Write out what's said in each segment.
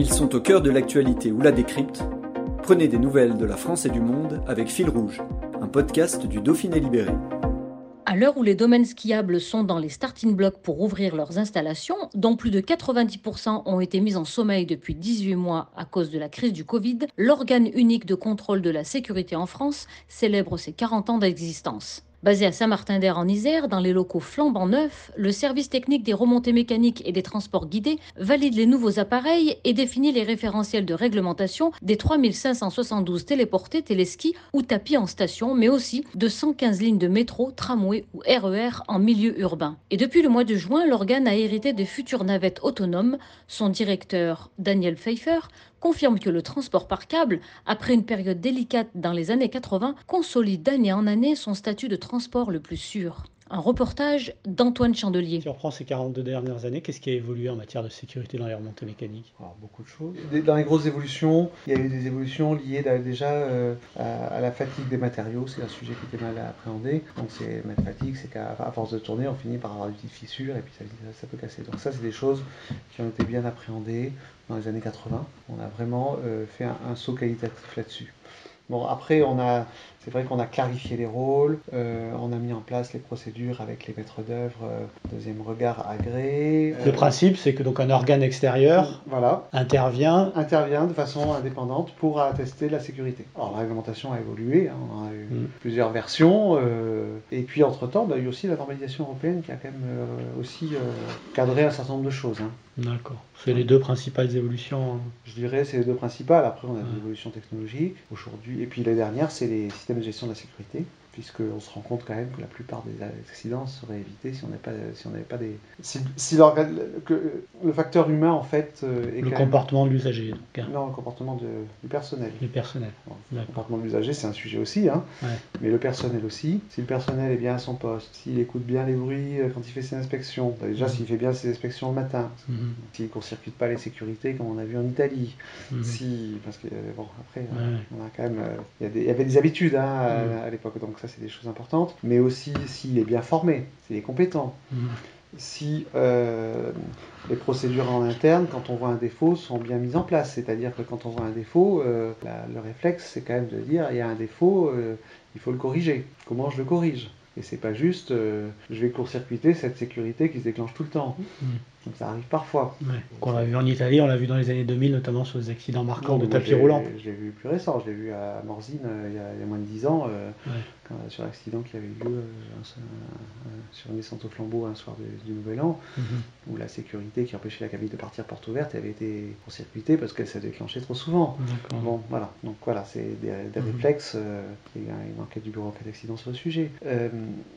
Ils sont au cœur de l'actualité ou la décrypte. Prenez des nouvelles de la France et du monde avec Fil Rouge, un podcast du Dauphiné Libéré. À l'heure où les domaines skiables sont dans les starting blocks pour ouvrir leurs installations, dont plus de 90% ont été mis en sommeil depuis 18 mois à cause de la crise du Covid, l'organe unique de contrôle de la sécurité en France célèbre ses 40 ans d'existence. Basé à Saint-Martin-d'Air en Isère, dans les locaux flambant neufs, le service technique des remontées mécaniques et des transports guidés valide les nouveaux appareils et définit les référentiels de réglementation des 3572 téléportés, téléskis ou tapis en station, mais aussi de 115 lignes de métro, tramway ou RER en milieu urbain. Et depuis le mois de juin, l'organe a hérité des futures navettes autonomes. Son directeur, Daniel Pfeiffer, confirme que le transport par câble, après une période délicate dans les années 80, consolide d'année en année son statut de transport le plus sûr. Un reportage d'Antoine Chandelier. Si on reprend ces 42 dernières années, qu'est-ce qui a évolué en matière de sécurité dans les remontées mécaniques Alors, beaucoup de choses. Dans les grosses évolutions, il y a eu des évolutions liées déjà euh, à, à, la fatigue des matériaux. C'est un sujet qui était mal appréhendé. Donc, c'est la fatigue, c'est qu'à force de tourner, on finit par avoir des petites fissures et puis ça, ça peut casser. Donc, ça, c'est des choses qui ont été bien appréhendées dans les années 80. On a vraiment euh, fait un, un saut qualitatif là-dessus. Bon, après, on a, c'est vrai qu'on a clarifié les rôles, euh, on a mis en place les procédures avec les maîtres d'œuvre, euh, deuxième regard agréé. Le principe, c'est que donc un organe extérieur voilà, intervient intervient de façon indépendante pour attester la sécurité. Alors la réglementation a évolué, hein, on a eu mm. plusieurs versions, euh, et puis entre-temps, bah, il y a eu aussi la normalisation européenne qui a quand même euh, aussi euh, cadré un certain nombre de choses. Hein. D'accord. C'est les deux principales évolutions. Hein. Je dirais c'est les deux principales. Après, on a des évolutions technologiques aujourd'hui. Et puis les dernières, c'est les systèmes de gestion de la sécurité puisqu'on se rend compte quand même que la plupart des accidents seraient évités si on n'avait pas, si on pas des... Si, si que le facteur humain, en fait... Est le comportement même... de l'usager. Non, le comportement de, du personnel. Du personnel. Bon, le comportement de l'usager, c'est un sujet aussi, hein, ouais. mais le personnel aussi. Si le personnel est bien à son poste, s'il écoute bien les bruits quand il fait ses inspections, déjà mmh. s'il fait bien ses inspections le matin, mmh. s'il ne court-circuite pas les sécurités comme on a vu en Italie, mmh. si... Parce que, bon, après, ouais. on a quand même... Il y, y, avait des habitudes hein, à, à l'époque, donc ça c'est des choses importantes, mais aussi s'il est bien formé, s'il est compétent, mmh. si euh, les procédures en interne, quand on voit un défaut, sont bien mises en place. C'est-à-dire que quand on voit un défaut, euh, la, le réflexe, c'est quand même de dire, il y a un défaut, euh, il faut le corriger. Comment je le corrige? Et c'est pas juste, euh, je vais court-circuiter cette sécurité qui se déclenche tout le temps. Mmh. Donc ça arrive parfois. Ouais. On l'a vu en Italie, on l'a vu dans les années 2000, notamment sur des accidents marquants non, de tapis roulants. Je l'ai vu plus récent, je l'ai vu à Morzine euh, il, y a, il, y a, moins de 10 ans, euh, ouais. Quand, sur l'accident qui avait eu lieu sur une descente au flambeau un soir du Nouvel An, mmh. où la sécurité qui empêchait la cabine de partir porte ouverte avait été court-circuitée parce qu'elle s'est déclenchée trop souvent. Bon, voilà. Donc voilà, c'est des, des mmh. réflexes. il y a une enquête du bureau en cas d'accident sur le sujet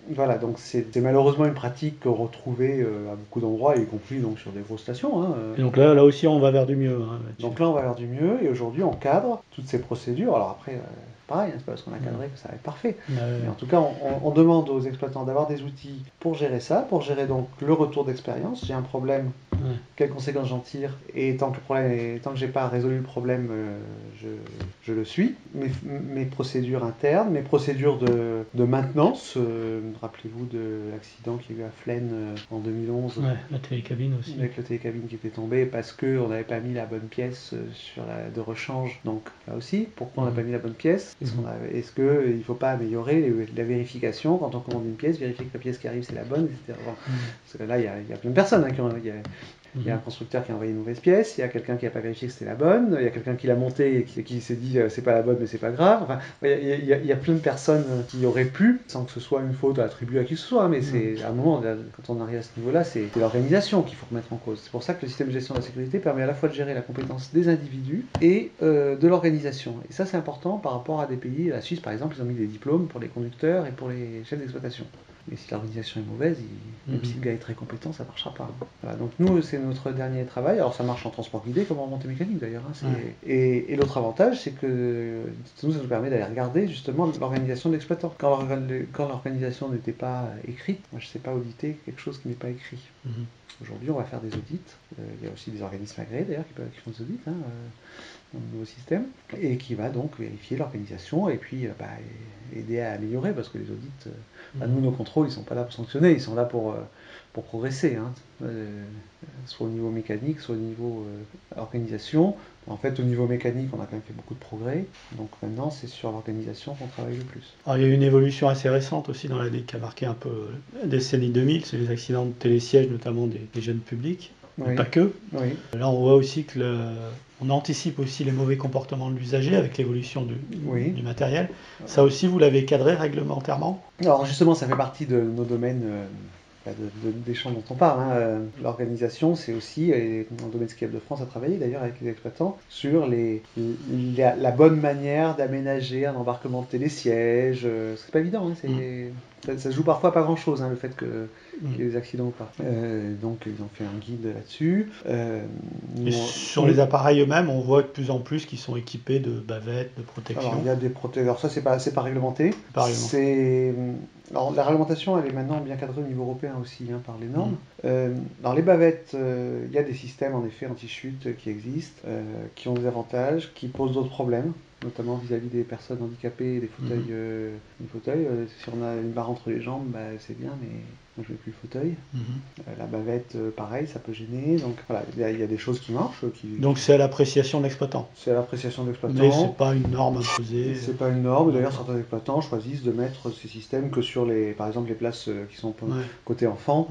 voilà, donc c'est malheureusement une pratique retrouvée euh, à beaucoup d'endroits, y compris donc, sur des grosses stations. Hein, euh. donc là, là aussi, on va vers du mieux. Hein, donc là, on va vers du mieux, et aujourd'hui, on cadre toutes ces procédures. Alors après, euh, pareil, hein, c'est pas parce qu'on a cadré que ça va être parfait. Mais en tout cas, on, on demande aux exploitants d'avoir des outils pour gérer ça, pour gérer donc le retour d'expérience. J'ai un problème, ouais. quelles conséquences j'en tire Et tant que, le problème est, tant que j'ai pas résolu le problème, euh, je, je, le suis. Mes, mes, procédures internes, mes procédures de, de maintenance. Euh, Rappelez-vous de l'accident qu'il y a eu à Flaine euh, en 2011. Ouais, la télécabine aussi. Avec la télécabine qui était tombée parce qu'on n'avait pas mis la bonne pièce sur la, de rechange. Donc là aussi, pourquoi on n'a pas mis la bonne pièce? Est-ce qu'il est ne faut pas améliorer la vérification quand on commande une pièce, vérifier que la pièce qui arrive c'est la bonne, etc. Bon, parce que là, il y, y, a plein de personnes hein, qui ont. Y a, il y a un constructeur qui a envoyé une mauvaise pièce, il y a quelqu'un qui n'a pas vérifié que c'était la bonne, il y a quelqu'un qui l'a montée et qui, qui s'est dit euh, c'est pas la bonne mais c'est pas grave. Enfin, il, y a, il, y a, il, y a, plein de personnes qui auraient pu, sans que ce soit une faute attribuée à qui que ce soit, mais c'est à un moment, quand on arrive à ce niveau-là, c'est l'organisation qu'il faut remettre en cause. C'est pour ça que le système de gestion de la sécurité permet à la fois de gérer la compétence des individus et euh, de l'organisation. Et ça c'est important par rapport à des pays, la Suisse par exemple, ils ont mis des diplômes pour les conducteurs et pour les chefs d'exploitation. Mais si l'organisation est mauvaise, même mhm. si le gars est très compétent, ça ne marchera pas. Voilà, donc nous, c'est notre dernier travail. Alors ça marche en transport guidé comme en montée mécanique d'ailleurs. Hein, et, l'autre avantage, c'est que nous, ça nous permet d'aller regarder justement l'organisation de l'exploitant. Quand l'organisation n'était pas écrite, moi je ne sais pas auditer quelque chose qui n'est pas écrit. Mhm. Aujourd'hui, on va faire des audits. Euh, il y a aussi des organismes agréés d'ailleurs qui, qui, font des audits. Hein, euh, dans le nouveau système, et qui va donc vérifier l'organisation et puis euh, bah, aider à améliorer, parce que les audits, bah, nous, nos contrôles, ils ne sont pas là pour sanctionner, ils sont là pour, euh, pour progresser, hein. soit au niveau mécanique, soit au niveau organisation. En fait, au niveau mécanique, on a quand même fait beaucoup de progrès, donc maintenant, c'est sur l'organisation qu'on travaille le plus. Alors, il y a eu une évolution assez récente aussi dans l'année qui a marqué un peu la décennie 2000, c'est les accidents de télésiège, notamment des, jeunes publics. Mais pas que. Là, on voit aussi que le, on anticipe aussi les mauvais comportements de l'usager avec l'évolution du, du, matériel. Ça aussi, vous l'avez cadré réglementairement? Alors justement, ça fait partie de nos domaines euh, bah, des champs dont on parle. Hein. Euh, l'organisation, c'est aussi, et dans le domaine skiable de France a travaillé d'ailleurs avec les exploitants, sur les, la, bonne manière d'aménager un embarquement de télésiège. Euh, c'est pas évident, hein, mm. Ça, se joue parfois pas grand chose, hein, le fait que, mm. qu'il y ait des accidents ou pas. Euh, donc ils ont fait un guide là-dessus. sur les appareils eux-mêmes, on voit de plus en plus qu'ils sont équipés de bavettes, de protection. Alors, il y a des protecteurs, ça c'est pas, pas réglementé. C'est alors, la réglementation, elle est maintenant bien cadrée au niveau européen aussi, hein, par les normes. Mm. Euh, dans les bavettes, euh, il y a des systèmes, en effet, anti-chute qui existent, euh, qui ont des avantages, qui posent d'autres problèmes notamment vis-à-vis des personnes handicapées et des fauteuils. Mhm. Euh, fauteuils euh, si on a une barre entre les jambes, bah, c'est bien, mais je veux plus le fauteuil. Mhm. Euh, la bavette, pareil, ça peut gêner. Donc voilà, il y, a des choses qui marchent. Qui... Donc c'est à l'appréciation de l'exploitant. C'est à l'appréciation de l'exploitant. Mais c'est pas une norme imposée. C'est pas une norme. D'ailleurs, certains exploitants choisissent de mettre ces systèmes que sur les, par exemple, les places qui sont côté enfant,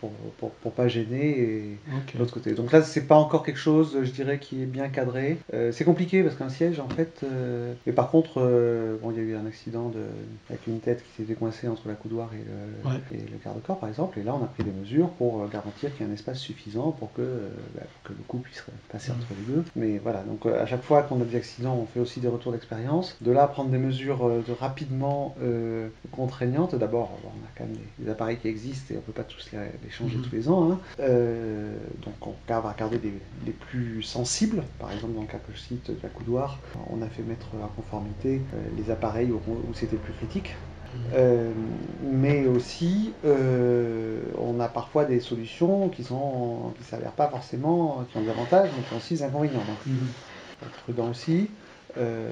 pour, pour, pour, pas gêner et l'autre côté. Donc là, c'est pas encore quelque chose, je dirais, qui est bien cadré. c'est compliqué parce qu'un siège, en fait. Euh, mais par contre, euh, bon, il y a eu un accident de, avec une tête qui s'était coincée entre la coudoir et le, et le garde-corps, par exemple. Et là, on a pris des mesures pour euh, garantir qu'il y ait un espace suffisant pour que, bah, que le coup puisse passer entre les deux. Mais voilà, donc à chaque fois qu'on a des accidents, on fait aussi des retours d'expérience. De là, prendre des mesures de rapidement contraignantes. D'abord, on a quand même des, appareils qui existent et on ne peut pas tous les, changer mhm. tous les ans. Hein. donc, on va regarder les, les plus sensibles. Par exemple, dans le cas que je cite de la coudoir, on a fait mettre en conformité euh, les appareils où, c'était plus critique. Euh, mais aussi, euh, on a parfois des solutions qui sont qui s'avèrent pas forcément, qui ont des avantages, mais qui ont aussi des inconvénients. Donc, mm être prudent aussi.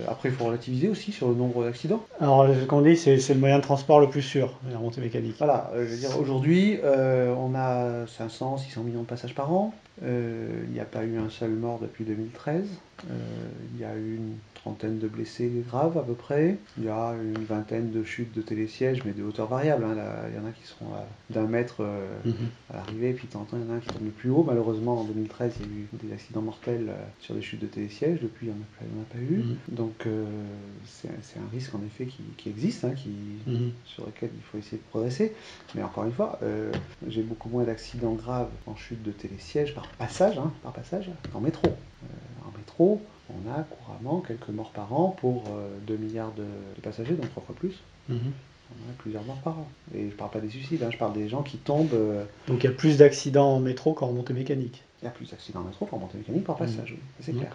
Après, il faut relativiser aussi sur le nombre d'accidents. Alors, ce qu'on dit, c'est, le moyen de transport le plus sûr, la montée mécanique. Voilà, je veux dire, aujourd'hui, on a 500, 600 millions de passages par an. Il n'y a pas eu un seul mort depuis 2013. Il y a eu une trentaine de blessés graves à peu près. Il y a une vingtaine de chutes de télésièges, mais de hauteur variable. Hein. il y en a qui seront d'un mètre euh, mhm. à l'arrivée, puis de temps en temps, il y en a un qui tombe plus haut. Malheureusement, en 2013, il y a eu des accidents mortels euh, sur des chutes de télésièges. Depuis, il n'y en, a pas eu. Mhm. Donc, euh, c'est un risque en effet qui, existe, hein, qui, mhm. sur lequel il faut essayer de progresser. Mais encore une fois, j'ai beaucoup moins d'accidents graves en chute de télésiège par passage, hein, par passage, en métro. en métro, on a couramment quelques morts par an pour 2 euh, milliards de, passagers, donc trois fois plus. Mhm. On a plusieurs morts par an. Et je ne parle pas des suicides, hein, je parle des gens qui tombent. Euh, donc il y a plus d'accidents en métro qu'en remontée mécanique. Il y a plus d'accidents en métro qu'en remontée mécanique par passage, oui, c'est clair.